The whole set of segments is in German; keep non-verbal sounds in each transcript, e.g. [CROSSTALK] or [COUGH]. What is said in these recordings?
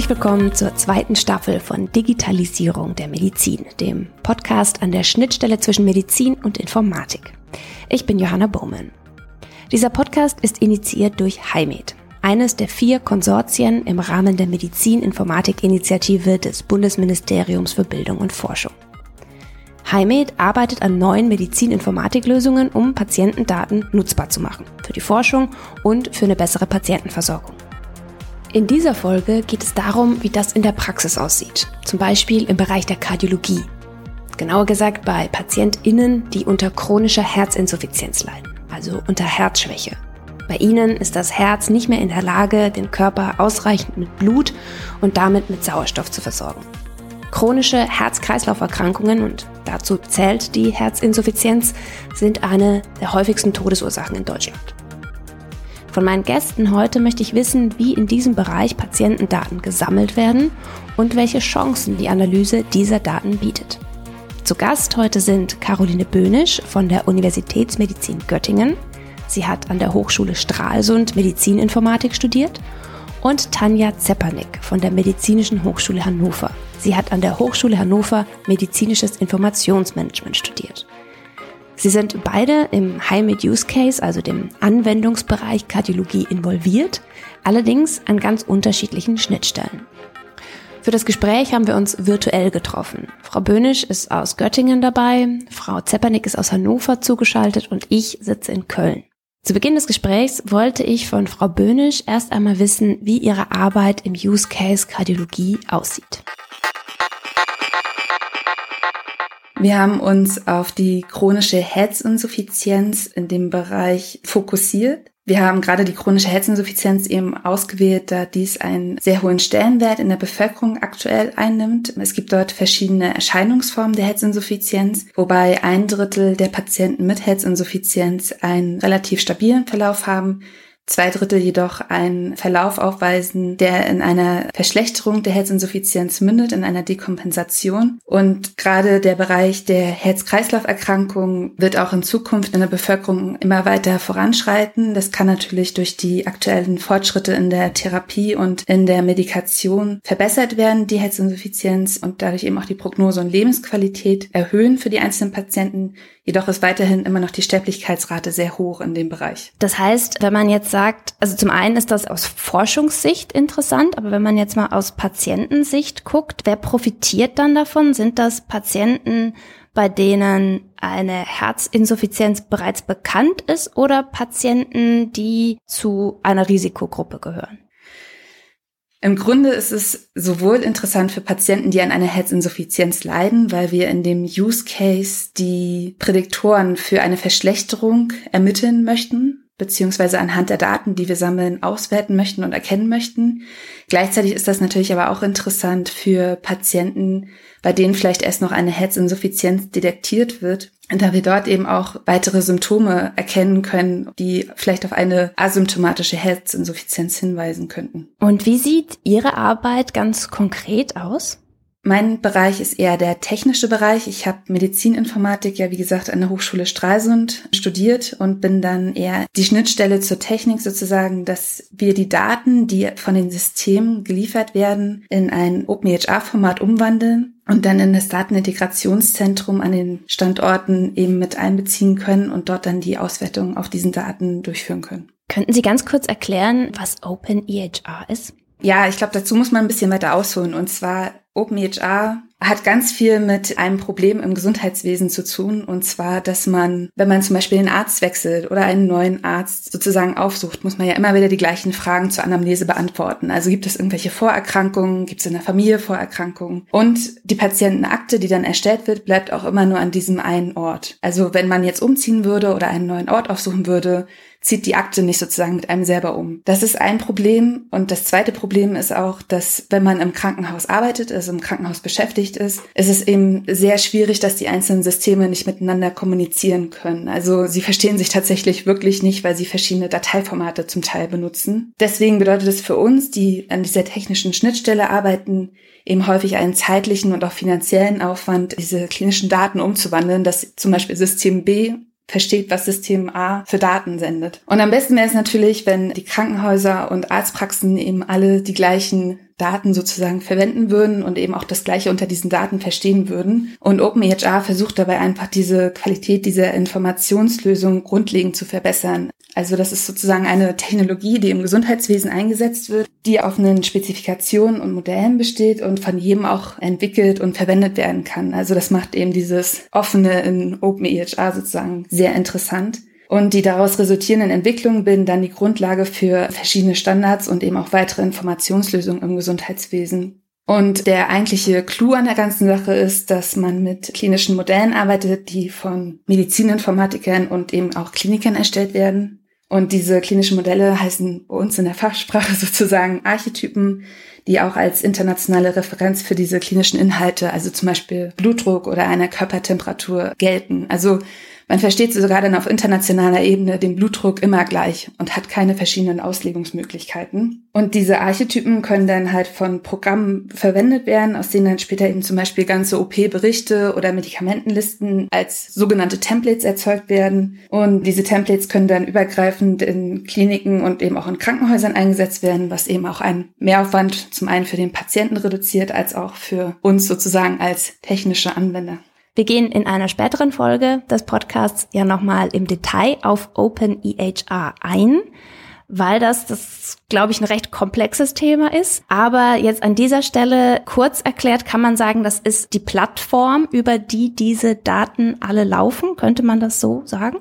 Herzlich willkommen zur zweiten Staffel von Digitalisierung der Medizin, dem Podcast an der Schnittstelle zwischen Medizin und Informatik. Ich bin Johanna Bowman. Dieser Podcast ist initiiert durch HIMED, eines der vier Konsortien im Rahmen der Medizin-Informatik-Initiative des Bundesministeriums für Bildung und Forschung. HIMED arbeitet an neuen Medizin-Informatik-Lösungen, um Patientendaten nutzbar zu machen, für die Forschung und für eine bessere Patientenversorgung. In dieser Folge geht es darum, wie das in der Praxis aussieht, zum Beispiel im Bereich der Kardiologie. Genauer gesagt bei PatientInnen, die unter chronischer Herzinsuffizienz leiden, also unter Herzschwäche. Bei ihnen ist das Herz nicht mehr in der Lage, den Körper ausreichend mit Blut und damit mit Sauerstoff zu versorgen. Chronische Herz-Kreislauf-Erkrankungen, und dazu zählt die Herzinsuffizienz, sind eine der häufigsten Todesursachen in Deutschland. Von meinen Gästen heute möchte ich wissen, wie in diesem Bereich Patientendaten gesammelt werden und welche Chancen die Analyse dieser Daten bietet. Zu Gast heute sind Caroline Böhnisch von der Universitätsmedizin Göttingen. Sie hat an der Hochschule Stralsund Medizininformatik studiert und Tanja Zepernick von der Medizinischen Hochschule Hannover. Sie hat an der Hochschule Hannover medizinisches Informationsmanagement studiert. Sie sind beide im High-Mid Use Case, also dem Anwendungsbereich Kardiologie involviert, allerdings an ganz unterschiedlichen Schnittstellen. Für das Gespräch haben wir uns virtuell getroffen. Frau Böhnisch ist aus Göttingen dabei, Frau Zeppernick ist aus Hannover zugeschaltet und ich sitze in Köln. Zu Beginn des Gesprächs wollte ich von Frau Böhnisch erst einmal wissen, wie ihre Arbeit im Use Case Kardiologie aussieht. Wir haben uns auf die chronische Herzinsuffizienz in dem Bereich fokussiert. Wir haben gerade die chronische Herzinsuffizienz eben ausgewählt, da dies einen sehr hohen Stellenwert in der Bevölkerung aktuell einnimmt. Es gibt dort verschiedene Erscheinungsformen der Herzinsuffizienz, wobei ein Drittel der Patienten mit Herzinsuffizienz einen relativ stabilen Verlauf haben zwei Drittel jedoch einen Verlauf aufweisen, der in einer Verschlechterung der Herzinsuffizienz mündet, in einer Dekompensation. Und gerade der Bereich der Herz-Kreislauf-Erkrankungen wird auch in Zukunft in der Bevölkerung immer weiter voranschreiten. Das kann natürlich durch die aktuellen Fortschritte in der Therapie und in der Medikation verbessert werden, die Herzinsuffizienz und dadurch eben auch die Prognose und Lebensqualität erhöhen für die einzelnen Patienten. Jedoch ist weiterhin immer noch die Sterblichkeitsrate sehr hoch in dem Bereich. Das heißt, wenn man jetzt sagt, also zum einen ist das aus Forschungssicht interessant, aber wenn man jetzt mal aus Patientensicht guckt, wer profitiert dann davon? Sind das Patienten, bei denen eine Herzinsuffizienz bereits bekannt ist oder Patienten, die zu einer Risikogruppe gehören? Im Grunde ist es sowohl interessant für Patienten, die an einer Herzinsuffizienz leiden, weil wir in dem Use Case die Prädiktoren für eine Verschlechterung ermitteln möchten, beziehungsweise anhand der Daten, die wir sammeln, auswerten möchten und erkennen möchten. Gleichzeitig ist das natürlich aber auch interessant für Patienten, bei denen vielleicht erst noch eine Herzinsuffizienz detektiert wird, da wir dort eben auch weitere Symptome erkennen können, die vielleicht auf eine asymptomatische Herzinsuffizienz hinweisen könnten. Und wie sieht Ihre Arbeit ganz konkret aus? Mein Bereich ist eher der technische Bereich. Ich habe Medizininformatik ja, wie gesagt, an der Hochschule Stralsund studiert und bin dann eher die Schnittstelle zur Technik sozusagen, dass wir die Daten, die von den Systemen geliefert werden, in ein OpenEHR-Format umwandeln und dann in das Datenintegrationszentrum an den Standorten eben mit einbeziehen können und dort dann die Auswertung auf diesen Daten durchführen können. Könnten Sie ganz kurz erklären, was OpenEHR ist? Ja, ich glaube, dazu muss man ein bisschen weiter ausholen. Und zwar OpenEHR hat ganz viel mit einem Problem im Gesundheitswesen zu tun. Und zwar, dass man, wenn man zum Beispiel den Arzt wechselt oder einen neuen Arzt sozusagen aufsucht, muss man ja immer wieder die gleichen Fragen zur Anamnese beantworten. Also gibt es irgendwelche Vorerkrankungen? Gibt es in der Familie Vorerkrankungen? Und die Patientenakte, die dann erstellt wird, bleibt auch immer nur an diesem einen Ort. Also wenn man jetzt umziehen würde oder einen neuen Ort aufsuchen würde, zieht die Akte nicht sozusagen mit einem selber um. Das ist ein Problem. Und das zweite Problem ist auch, dass wenn man im Krankenhaus arbeitet, also im Krankenhaus beschäftigt ist, ist es eben sehr schwierig, dass die einzelnen Systeme nicht miteinander kommunizieren können. Also sie verstehen sich tatsächlich wirklich nicht, weil sie verschiedene Dateiformate zum Teil benutzen. Deswegen bedeutet es für uns, die an dieser technischen Schnittstelle arbeiten, eben häufig einen zeitlichen und auch finanziellen Aufwand, diese klinischen Daten umzuwandeln, dass zum Beispiel System B versteht, was System A für Daten sendet. Und am besten wäre es natürlich, wenn die Krankenhäuser und Arztpraxen eben alle die gleichen Daten sozusagen verwenden würden und eben auch das Gleiche unter diesen Daten verstehen würden. Und OpenEHR versucht dabei einfach diese Qualität dieser Informationslösung grundlegend zu verbessern. Also das ist sozusagen eine Technologie, die im Gesundheitswesen eingesetzt wird, die auf einen Spezifikationen und Modellen besteht und von jedem auch entwickelt und verwendet werden kann. Also das macht eben dieses offene in OpenEHR sozusagen sehr interessant. Und die daraus resultierenden Entwicklungen bilden dann die Grundlage für verschiedene Standards und eben auch weitere Informationslösungen im Gesundheitswesen. Und der eigentliche Clou an der ganzen Sache ist, dass man mit klinischen Modellen arbeitet, die von Medizininformatikern und eben auch Klinikern erstellt werden. Und diese klinischen Modelle heißen bei uns in der Fachsprache [LAUGHS] sozusagen Archetypen, die auch als internationale Referenz für diese klinischen Inhalte, also zum Beispiel Blutdruck oder einer Körpertemperatur gelten. Also man versteht sogar dann auf internationaler Ebene den Blutdruck immer gleich und hat keine verschiedenen Auslegungsmöglichkeiten. Und diese Archetypen können dann halt von Programmen verwendet werden, aus denen dann später eben zum Beispiel ganze OP-Berichte oder Medikamentenlisten als sogenannte Templates erzeugt werden. Und diese Templates können dann übergreifend in Kliniken und eben auch in Krankenhäusern eingesetzt werden, was eben auch einen Mehraufwand zum einen für den Patienten reduziert, als auch für uns sozusagen als technische Anwender. Wir gehen in einer späteren Folge des Podcasts ja nochmal im Detail auf OpenEHR ein, weil das, das glaube ich, ein recht komplexes Thema ist. Aber jetzt an dieser Stelle kurz erklärt kann man sagen, das ist die Plattform, über die diese Daten alle laufen. Könnte man das so sagen?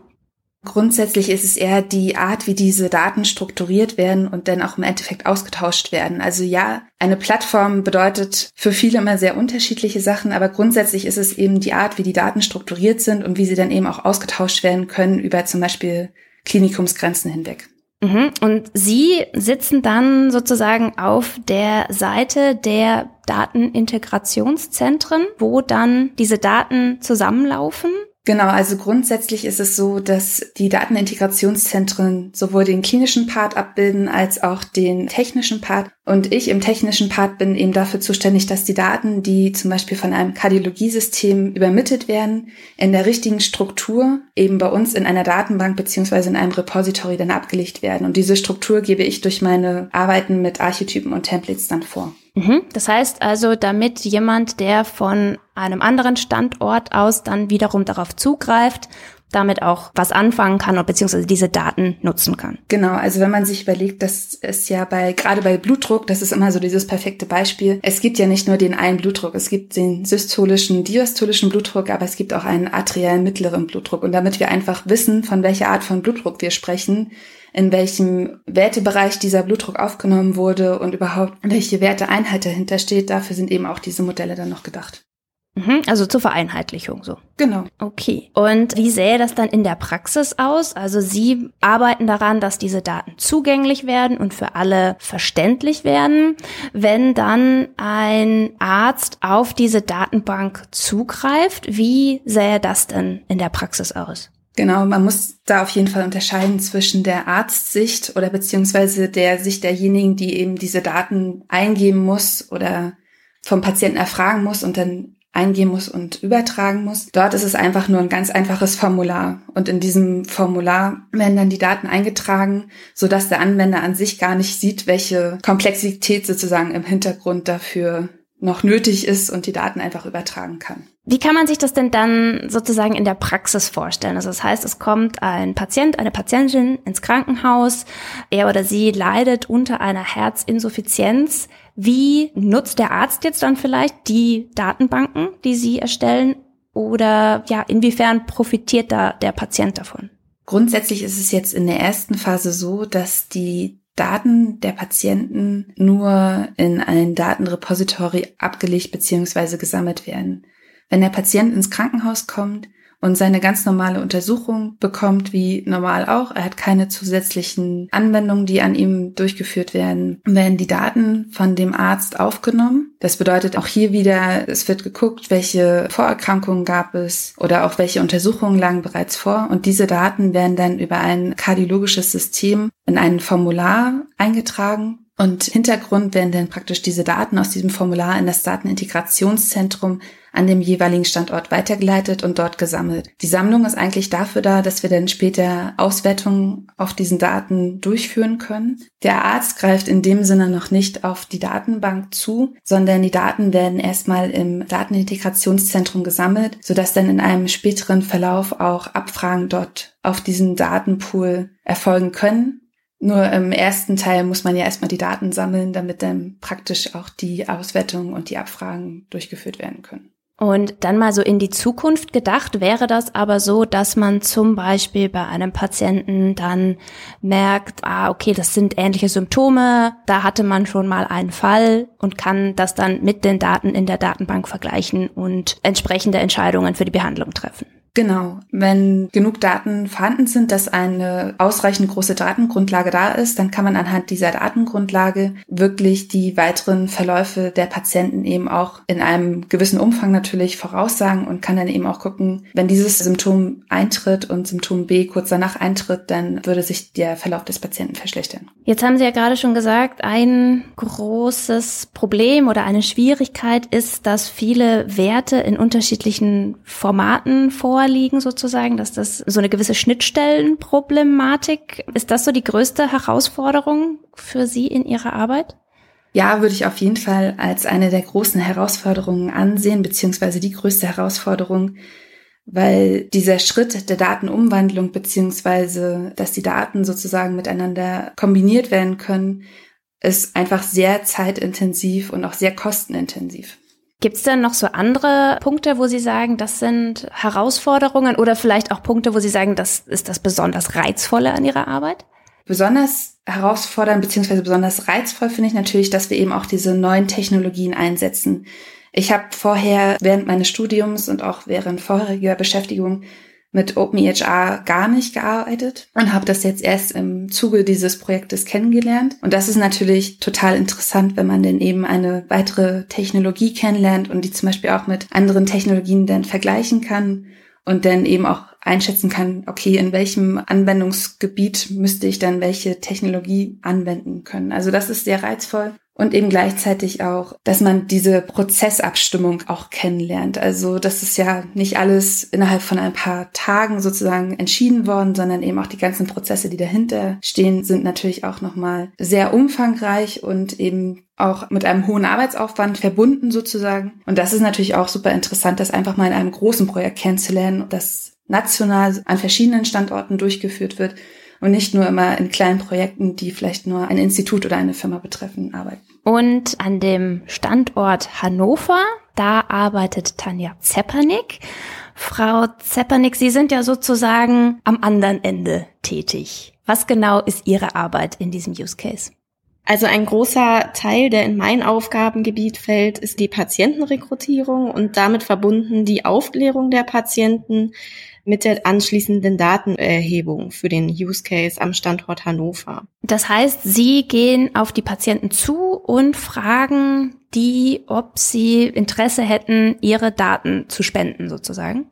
Grundsätzlich ist es eher die Art, wie diese Daten strukturiert werden und dann auch im Endeffekt ausgetauscht werden. Also ja, eine Plattform bedeutet für viele immer sehr unterschiedliche Sachen, aber grundsätzlich ist es eben die Art, wie die Daten strukturiert sind und wie sie dann eben auch ausgetauscht werden können über zum Beispiel Klinikumsgrenzen hinweg. Mhm. Und Sie sitzen dann sozusagen auf der Seite der Datenintegrationszentren, wo dann diese Daten zusammenlaufen Genau, also grundsätzlich ist es so, dass die Datenintegrationszentren sowohl den klinischen Part abbilden als auch den technischen Part. Und ich im technischen Part bin eben dafür zuständig, dass die Daten, die zum Beispiel von einem Kardiologiesystem übermittelt werden, in der richtigen Struktur eben bei uns in einer Datenbank beziehungsweise in einem Repository dann abgelegt werden. Und diese Struktur gebe ich durch meine Arbeiten mit Archetypen und Templates dann vor. Mhm. Das heißt also, damit jemand, der von einem anderen Standort aus dann wiederum darauf zugreift, damit auch was anfangen kann oder beziehungsweise diese Daten nutzen kann. Genau, also wenn man sich überlegt, dass es ja bei, gerade bei Blutdruck, das ist immer so dieses perfekte Beispiel, es gibt ja nicht nur den einen Blutdruck, es gibt den systolischen, diastolischen Blutdruck, aber es gibt auch einen arteriellen mittleren Blutdruck. Und damit wir einfach wissen, von welcher Art von Blutdruck wir sprechen, in welchem Wertebereich dieser Blutdruck aufgenommen wurde und überhaupt welche Werteeinheit dahinter steht. Dafür sind eben auch diese Modelle dann noch gedacht. Mhm, also zur Vereinheitlichung so. Genau. Okay. Und wie sähe das dann in der Praxis aus? Also Sie arbeiten daran, dass diese Daten zugänglich werden und für alle verständlich werden. Wenn dann ein Arzt auf diese Datenbank zugreift, wie sähe das denn in der Praxis aus? Genau, man muss da auf jeden Fall unterscheiden zwischen der Arztsicht oder beziehungsweise der Sicht derjenigen, die eben diese Daten eingeben muss oder vom Patienten erfragen muss und dann eingehen muss und übertragen muss. Dort ist es einfach nur ein ganz einfaches Formular. Und in diesem Formular werden dann die Daten eingetragen, so dass der Anwender an sich gar nicht sieht, welche Komplexität sozusagen im Hintergrund dafür noch nötig ist und die Daten einfach übertragen kann. Wie kann man sich das denn dann sozusagen in der Praxis vorstellen? Also das heißt, es kommt ein Patient, eine Patientin ins Krankenhaus, er oder sie leidet unter einer Herzinsuffizienz. Wie nutzt der Arzt jetzt dann vielleicht die Datenbanken, die Sie erstellen? Oder ja, inwiefern profitiert da der Patient davon? Grundsätzlich ist es jetzt in der ersten Phase so, dass die Daten der Patienten nur in ein Datenrepository abgelegt bzw. gesammelt werden. Wenn der Patient ins Krankenhaus kommt, und seine ganz normale Untersuchung bekommt, wie normal auch. Er hat keine zusätzlichen Anwendungen, die an ihm durchgeführt werden. Werden die Daten von dem Arzt aufgenommen. Das bedeutet auch hier wieder, es wird geguckt, welche Vorerkrankungen gab es oder auch welche Untersuchungen lagen bereits vor. Und diese Daten werden dann über ein kardiologisches System in ein Formular eingetragen Und Hintergrund werden dann praktisch diese Daten aus diesem Formular in das Datenintegrationszentrum an dem jeweiligen Standort weitergeleitet und dort gesammelt. Die Sammlung ist eigentlich dafür da, dass wir dann später Auswertungen auf diesen Daten durchführen können. Der Arzt greift in dem Sinne noch nicht auf die Datenbank zu, sondern die Daten werden erstmal im Datenintegrationszentrum gesammelt, sodass dann in einem späteren Verlauf auch Abfragen dort auf diesen Datenpool erfolgen können. Nur im ersten Teil muss man ja erstmal die Daten sammeln, damit dann praktisch auch die Auswertung und die Abfragen durchgeführt werden können. Und dann mal so in die Zukunft gedacht, wäre das aber so, dass man zum Beispiel bei einem Patienten dann merkt, ah, okay, das sind ähnliche Symptome, da hatte man schon mal einen Fall und kann das dann mit den Daten in der Datenbank vergleichen und entsprechende Entscheidungen für die Behandlung treffen. Genau. Wenn genug Daten vorhanden sind, dass eine ausreichend große Datengrundlage da ist, dann kann man anhand dieser Datengrundlage wirklich die weiteren Verläufe der Patienten eben auch in einem gewissen Umfang natürlich voraussagen und kann dann eben auch gucken, wenn dieses Symptom eintritt und Symptom B kurz danach eintritt, dann würde sich der Verlauf des Patienten verschlechtern. Jetzt haben Sie ja gerade schon gesagt, ein großes Problem oder eine Schwierigkeit ist, dass viele Werte in unterschiedlichen Formaten vor vorliegen sozusagen, dass das so eine gewisse Schnittstellenproblematik, ist das so die größte Herausforderung für Sie in Ihrer Arbeit? Ja, würde ich auf jeden Fall als eine der großen Herausforderungen ansehen, beziehungsweise die größte Herausforderung, weil dieser Schritt der Datenumwandlung, beziehungsweise dass die Daten sozusagen miteinander kombiniert werden können, ist einfach sehr zeitintensiv und auch sehr kostenintensiv. Gibt es denn noch so andere Punkte, wo Sie sagen, das sind Herausforderungen oder vielleicht auch Punkte, wo Sie sagen, das ist das besonders Reizvolle an Ihrer Arbeit? Besonders herausfordernd bzw. besonders reizvoll finde ich natürlich, dass wir eben auch diese neuen Technologien einsetzen. Ich habe vorher während meines Studiums und auch während vorheriger Beschäftigung mit OpenEHR gar nicht gearbeitet und habe das jetzt erst im Zuge dieses Projektes kennengelernt. Und das ist natürlich total interessant, wenn man denn eben eine weitere Technologie kennenlernt und die zum Beispiel auch mit anderen Technologien dann vergleichen kann und dann eben auch einschätzen kann, okay, in welchem Anwendungsgebiet müsste ich dann welche Technologie anwenden können. Also das ist sehr reizvoll und eben gleichzeitig auch, dass man diese Prozessabstimmung auch kennenlernt. Also das ist ja nicht alles innerhalb von ein paar Tagen sozusagen entschieden worden, sondern eben auch die ganzen Prozesse, die dahinter stehen, sind natürlich auch nochmal sehr umfangreich und eben auch mit einem hohen Arbeitsaufwand verbunden sozusagen. Und das ist natürlich auch super interessant, das einfach mal in einem großen Projekt kennenzulernen, das national an verschiedenen Standorten durchgeführt wird und nicht nur immer in kleinen Projekten, die vielleicht nur ein Institut oder eine Firma betreffen, arbeiten. Und an dem Standort Hannover, da arbeitet Tanja Zepernick. Frau Zepernick, Sie sind ja sozusagen am anderen Ende tätig. Was genau ist Ihre Arbeit in diesem Use Case? Also ein großer Teil, der in mein Aufgabengebiet fällt, ist die Patientenrekrutierung und damit verbunden die Aufklärung der Patienten, mit der anschließenden Datenerhebung für den Use Case am Standort Hannover. Das heißt, Sie gehen auf die Patienten zu und fragen die, ob sie Interesse hätten, ihre Daten zu spenden sozusagen?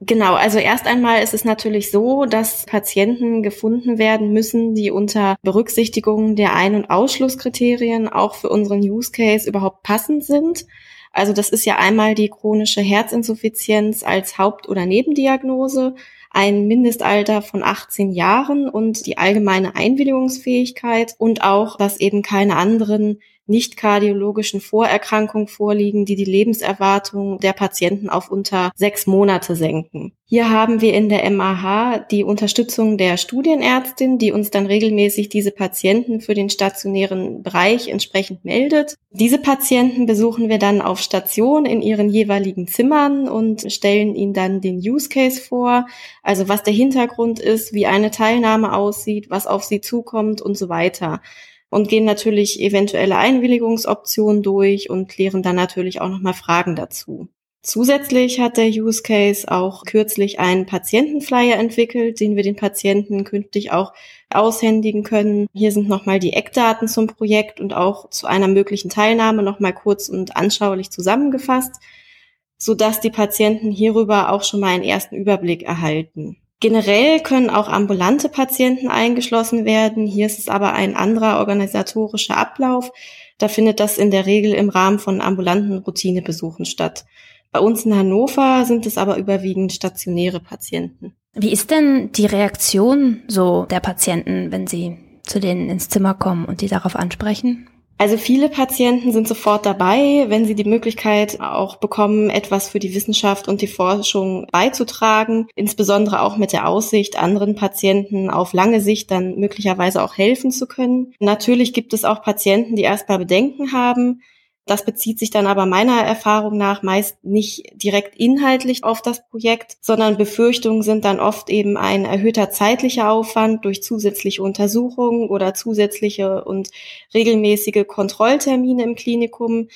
Genau, also erst einmal ist es natürlich so, dass Patienten gefunden werden müssen, die unter Berücksichtigung der Ein- und Ausschlusskriterien auch für unseren Use Case überhaupt passend sind. Also das ist ja einmal die chronische Herzinsuffizienz als Haupt- oder Nebendiagnose, ein Mindestalter von 18 Jahren und die allgemeine Einwilligungsfähigkeit und auch, dass eben keine anderen nicht kardiologischen Vorerkrankungen vorliegen, die die Lebenserwartung der Patienten auf unter sechs Monate senken. Hier haben wir in der MAH die Unterstützung der Studienärztin, die uns dann regelmäßig diese Patienten für den stationären Bereich entsprechend meldet. Diese Patienten besuchen wir dann auf Station in ihren jeweiligen Zimmern und stellen ihnen dann den Use Case vor, also was der Hintergrund ist, wie eine Teilnahme aussieht, was auf sie zukommt und so weiter und gehen natürlich eventuelle Einwilligungsoptionen durch und klären dann natürlich auch nochmal Fragen dazu. Zusätzlich hat der Use Case auch kürzlich einen Patientenflyer entwickelt, den wir den Patienten künftig auch aushändigen können. Hier sind nochmal die Eckdaten zum Projekt und auch zu einer möglichen Teilnahme nochmal kurz und anschaulich zusammengefasst, sodass die Patienten hierüber auch schon mal einen ersten Überblick erhalten. Generell können auch ambulante Patienten eingeschlossen werden. Hier ist es aber ein anderer organisatorischer Ablauf. Da findet das in der Regel im Rahmen von ambulanten Routinebesuchen statt. Bei uns in Hannover sind es aber überwiegend stationäre Patienten. Wie ist denn die Reaktion so der Patienten, wenn sie zu denen ins Zimmer kommen und die darauf ansprechen? Also viele Patienten sind sofort dabei, wenn sie die Möglichkeit auch bekommen, etwas für die Wissenschaft und die Forschung beizutragen, insbesondere auch mit der Aussicht, anderen Patienten auf lange Sicht dann möglicherweise auch helfen zu können. Natürlich gibt es auch Patienten, die erstmal Bedenken haben, das bezieht sich dann aber meiner Erfahrung nach meist nicht direkt inhaltlich auf das Projekt, sondern Befürchtungen sind dann oft eben ein erhöhter zeitlicher Aufwand durch zusätzliche Untersuchungen oder zusätzliche und regelmäßige Kontrolltermine im Klinikum.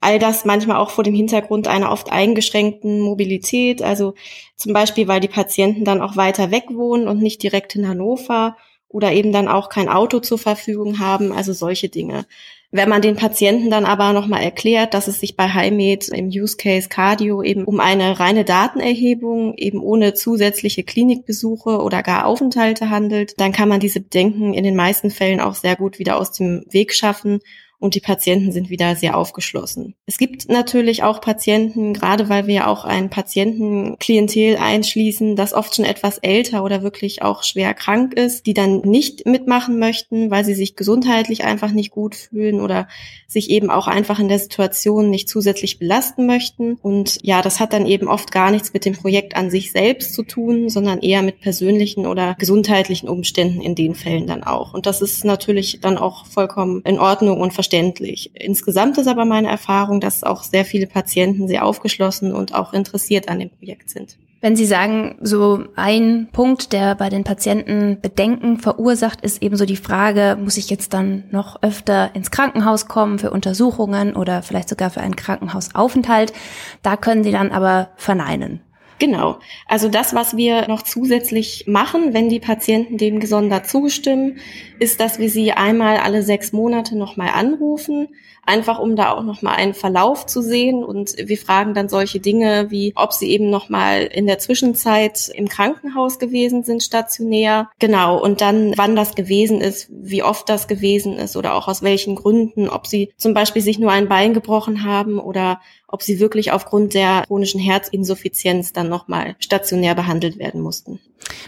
All das manchmal auch vor dem Hintergrund einer oft eingeschränkten Mobilität, also zum Beispiel, weil die Patienten dann auch weiter weg wohnen und nicht direkt in Hannover oder eben dann auch kein Auto zur Verfügung haben, also solche Dinge. Wenn man den Patienten dann aber nochmal erklärt, dass es sich bei HiMed im Use Case Cardio eben um eine reine Datenerhebung, eben ohne zusätzliche Klinikbesuche oder gar Aufenthalte handelt, dann kann man diese Bedenken in den meisten Fällen auch sehr gut wieder aus dem Weg schaffen und die Patienten sind wieder sehr aufgeschlossen. Es gibt natürlich auch Patienten, gerade weil wir auch ein Patientenklientel einschließen, das oft schon etwas älter oder wirklich auch schwer krank ist, die dann nicht mitmachen möchten, weil sie sich gesundheitlich einfach nicht gut fühlen oder sich eben auch einfach in der Situation nicht zusätzlich belasten möchten. Und ja, das hat dann eben oft gar nichts mit dem Projekt an sich selbst zu tun, sondern eher mit persönlichen oder gesundheitlichen Umständen in den Fällen dann auch. Und das ist natürlich dann auch vollkommen in Ordnung und verständlich verständlich. Insgesamt ist aber meine Erfahrung, dass auch sehr viele Patienten sehr aufgeschlossen und auch interessiert an dem Projekt sind. Wenn Sie sagen, so ein Punkt, der bei den Patienten Bedenken verursacht, ist eben so die Frage, muss ich jetzt dann noch öfter ins Krankenhaus kommen für Untersuchungen oder vielleicht sogar für einen Krankenhausaufenthalt? Da können Sie dann aber verneinen. Genau. Also das, was wir noch zusätzlich machen, wenn die Patienten dem gesondert zustimmen, ist, dass wir sie einmal alle sechs Monate nochmal anrufen, einfach um da auch nochmal einen Verlauf zu sehen. Und wir fragen dann solche Dinge wie, ob sie eben nochmal in der Zwischenzeit im Krankenhaus gewesen sind, stationär. Genau. Und dann, wann das gewesen ist, wie oft das gewesen ist oder auch aus welchen Gründen, ob sie zum Beispiel sich nur ein Bein gebrochen haben oder ob sie wirklich aufgrund der chronischen Herzinsuffizienz dann nochmal stationär behandelt werden mussten.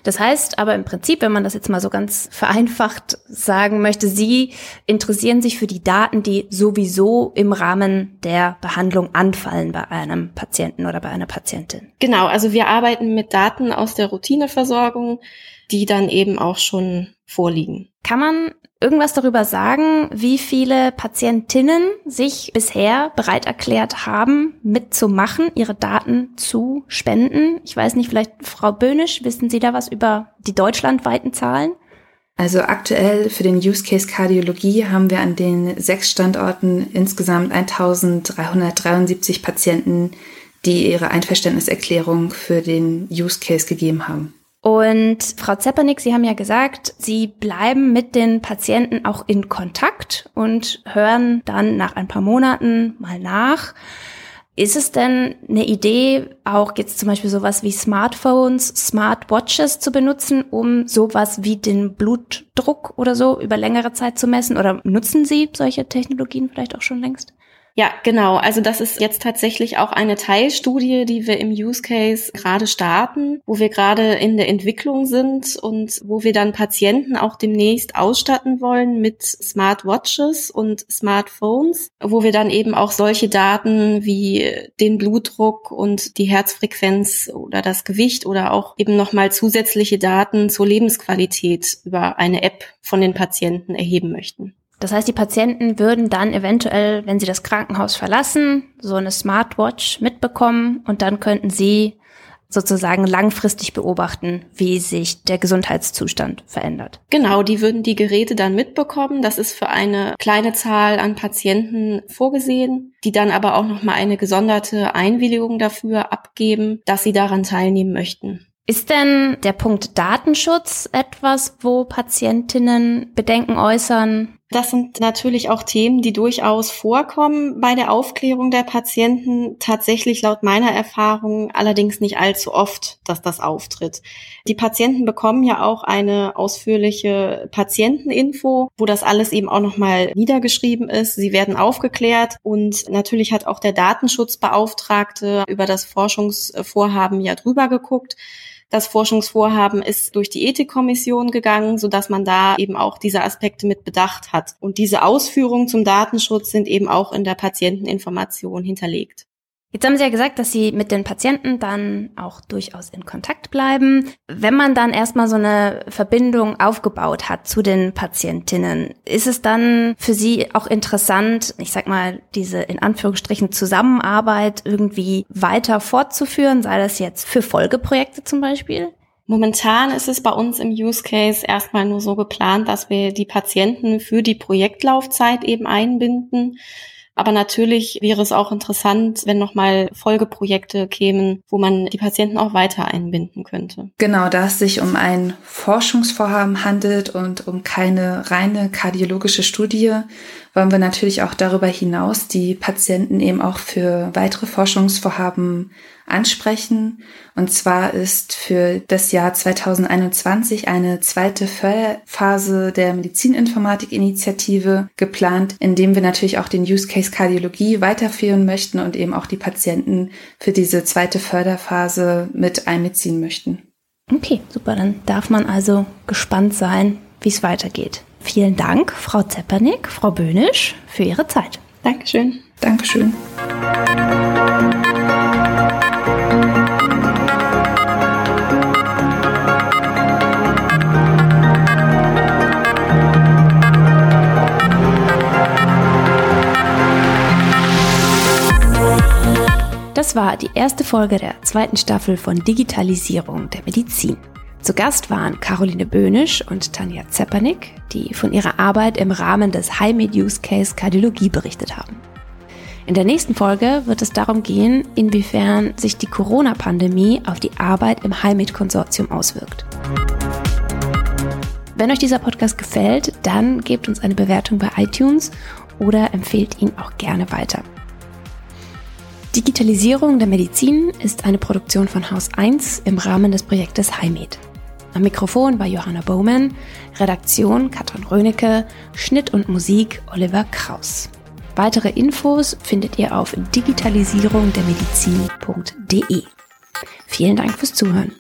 Das heißt aber im Prinzip, wenn man das jetzt mal so ganz vereinfacht sagen möchte, Sie interessieren sich für die Daten, die sowieso im Rahmen der Behandlung anfallen bei einem Patienten oder bei einer Patientin. Genau, also wir arbeiten mit Daten aus der Routineversorgung, die dann eben auch schon vorliegen. Kann man irgendwas darüber sagen, wie viele Patientinnen sich bisher bereit erklärt haben, mitzumachen, ihre Daten zu spenden? Ich weiß nicht, vielleicht Frau Böhnisch, wissen Sie da was über die deutschlandweiten Zahlen? Also aktuell für den Use Case Kardiologie haben wir an den sechs Standorten insgesamt 1373 Patienten, die ihre Einverständniserklärung für den Use Case gegeben haben. Und Frau Zepernick, Sie haben ja gesagt, Sie bleiben mit den Patienten auch in Kontakt und hören dann nach ein paar Monaten mal nach. Ist es denn eine Idee, auch jetzt zum Beispiel sowas wie Smartphones, Smartwatches zu benutzen, um sowas wie den Blutdruck oder so über längere Zeit zu messen? Oder nutzen Sie solche Technologien vielleicht auch schon längst? Ja, genau. Also das ist jetzt tatsächlich auch eine Teilstudie, die wir im Use Case gerade starten, wo wir gerade in der Entwicklung sind und wo wir dann Patienten auch demnächst ausstatten wollen mit Smartwatches und Smartphones, wo wir dann eben auch solche Daten wie den Blutdruck und die Herzfrequenz oder das Gewicht oder auch eben nochmal zusätzliche Daten zur Lebensqualität über eine App von den Patienten erheben möchten. Das heißt, die Patienten würden dann eventuell, wenn sie das Krankenhaus verlassen, so eine Smartwatch mitbekommen und dann könnten sie sozusagen langfristig beobachten, wie sich der Gesundheitszustand verändert. Genau, die würden die Geräte dann mitbekommen. Das ist für eine kleine Zahl an Patienten vorgesehen, die dann aber auch nochmal eine gesonderte Einwilligung dafür abgeben, dass sie daran teilnehmen möchten. Ist denn der Punkt Datenschutz etwas, wo Patientinnen Bedenken äußern? Das sind natürlich auch Themen, die durchaus vorkommen bei der Aufklärung der Patienten. Tatsächlich laut meiner Erfahrung allerdings nicht allzu oft, dass das auftritt. Die Patienten bekommen ja auch eine ausführliche Patienteninfo, wo das alles eben auch nochmal niedergeschrieben ist. Sie werden aufgeklärt und natürlich hat auch der Datenschutzbeauftragte über das Forschungsvorhaben ja drüber geguckt. Das Forschungsvorhaben ist durch die Ethikkommission gegangen, so dass man da eben auch diese Aspekte mit bedacht hat. Und diese Ausführungen zum Datenschutz sind eben auch in der Patienteninformation hinterlegt. Jetzt haben Sie ja gesagt, dass Sie mit den Patienten dann auch durchaus in Kontakt bleiben. Wenn man dann erstmal so eine Verbindung aufgebaut hat zu den Patientinnen, ist es dann für Sie auch interessant, ich sag mal, diese in Anführungsstrichen Zusammenarbeit irgendwie weiter fortzuführen, sei das jetzt für Folgeprojekte zum Beispiel? Momentan ist es bei uns im Use Case erstmal nur so geplant, dass wir die Patienten für die Projektlaufzeit eben einbinden. Aber natürlich wäre es auch interessant, wenn nochmal Folgeprojekte kämen, wo man die Patienten auch weiter einbinden könnte. Genau, da es sich um ein Forschungsvorhaben handelt und um keine reine kardiologische Studie, wollen wir natürlich auch darüber hinaus die Patienten eben auch für weitere Forschungsvorhaben ansprechen. Und zwar ist für das Jahr 2021 eine zweite Förderphase der Medizininformatik-Initiative geplant, in dem wir natürlich auch den Use Case Kardiologie weiterführen möchten und eben auch die Patienten für diese zweite Förderphase mit einbeziehen möchten. Okay, super. Dann darf man also gespannt sein, wie es weitergeht. Vielen Dank, Frau Zeppernick, Frau Böhnisch, für Ihre Zeit. Dankeschön. Dankeschön. War die erste Folge der zweiten Staffel von Digitalisierung der Medizin. Zu Gast waren Caroline Böhnisch und Tanja Zepernick, die von ihrer Arbeit im Rahmen des High-Med Use Case Kardiologie berichtet haben. In der nächsten Folge wird es darum gehen, inwiefern sich die Corona-Pandemie auf die Arbeit im High-Med-Konsortium auswirkt. Wenn euch dieser Podcast gefällt, dann gebt uns eine Bewertung bei iTunes oder empfehlt ihn auch gerne weiter. Digitalisierung der Medizin ist eine Produktion von Haus 1 im Rahmen des Projektes HiMed. Am Mikrofon war Johanna Bowman, Redaktion Katrin Rönecke, Schnitt und Musik Oliver Kraus. Weitere Infos findet ihr auf digitalisierungdermedizin.de. Vielen Dank fürs Zuhören.